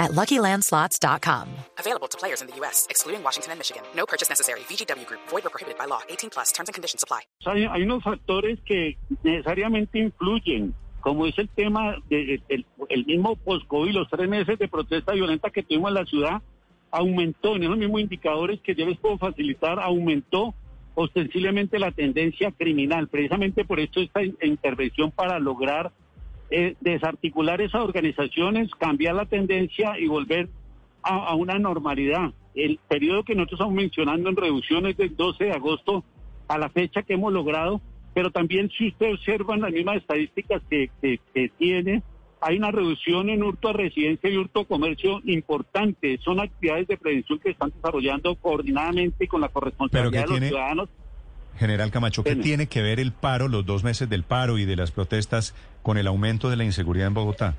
at LuckyLandSlots.com. Available to players in the U.S., excluding Washington and Michigan. No purchase necessary. VGW Group. Void or prohibited by law. 18 plus. Terms and conditions apply. Hay, hay unos factores que necesariamente influyen, como es el tema del de, el mismo post-COVID, los tres meses de protesta violenta que tuvimos en la ciudad, aumentó en esos mismos indicadores que yo les puedo facilitar, aumentó ostensiblemente la tendencia criminal. Precisamente por esto esta intervención para lograr eh, desarticular esas organizaciones, cambiar la tendencia y volver a, a, una normalidad. El periodo que nosotros estamos mencionando en reducciones del 12 de agosto a la fecha que hemos logrado, pero también si usted observa en las mismas estadísticas que, que, que tiene, hay una reducción en hurto a residencia y hurto a comercio importante. Son actividades de prevención que están desarrollando coordinadamente con la corresponsabilidad de los tiene, ciudadanos. General Camacho, ¿qué tiene que ver el paro, los dos meses del paro y de las protestas con el aumento de la inseguridad en Bogotá?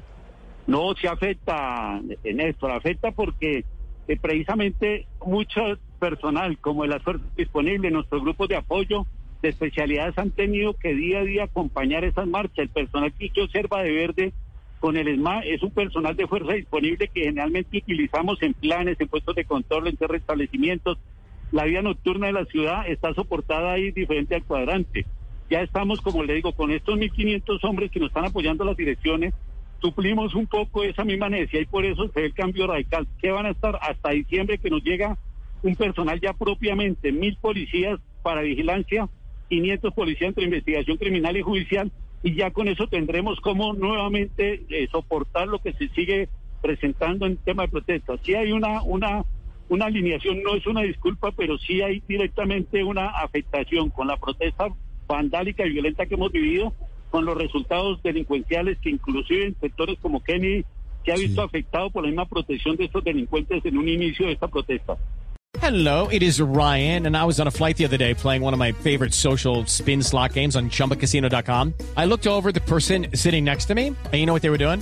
No se afecta, Néstor, afecta porque eh, precisamente mucho personal, como el esfuerzo disponible, nuestros grupos de apoyo de especialidades han tenido que día a día acompañar esas marchas. El personal que usted observa de verde con el ESMA es un personal de fuerza disponible que generalmente utilizamos en planes, en puestos de control, en establecimientos. La vida nocturna de la ciudad está soportada ahí diferente al cuadrante. Ya estamos, como le digo, con estos 1.500 hombres que nos están apoyando las direcciones, suplimos un poco esa misma necesidad y por eso se ve el cambio radical. Que van a estar hasta diciembre que nos llega un personal ya propiamente, mil policías para vigilancia, 500 policías entre investigación criminal y judicial, y ya con eso tendremos como nuevamente eh, soportar lo que se sigue presentando en tema de protesta. Sí hay una, una, una alineación, no es una disculpa, pero sí hay directamente una afectación con la protesta vandálica y violenta que hemos vivido, con los resultados delincuenciales que inclusive en sectores como Kennedy se ha visto Sí. afectado por la misma protección de estos delincuentes en un inicio de esta protesta. Hello, it is Ryan, and I was on a flight the other day playing one of my favorite social spin slot games on chumbacasino.com. I looked over the person sitting next to me, and you know what they were doing?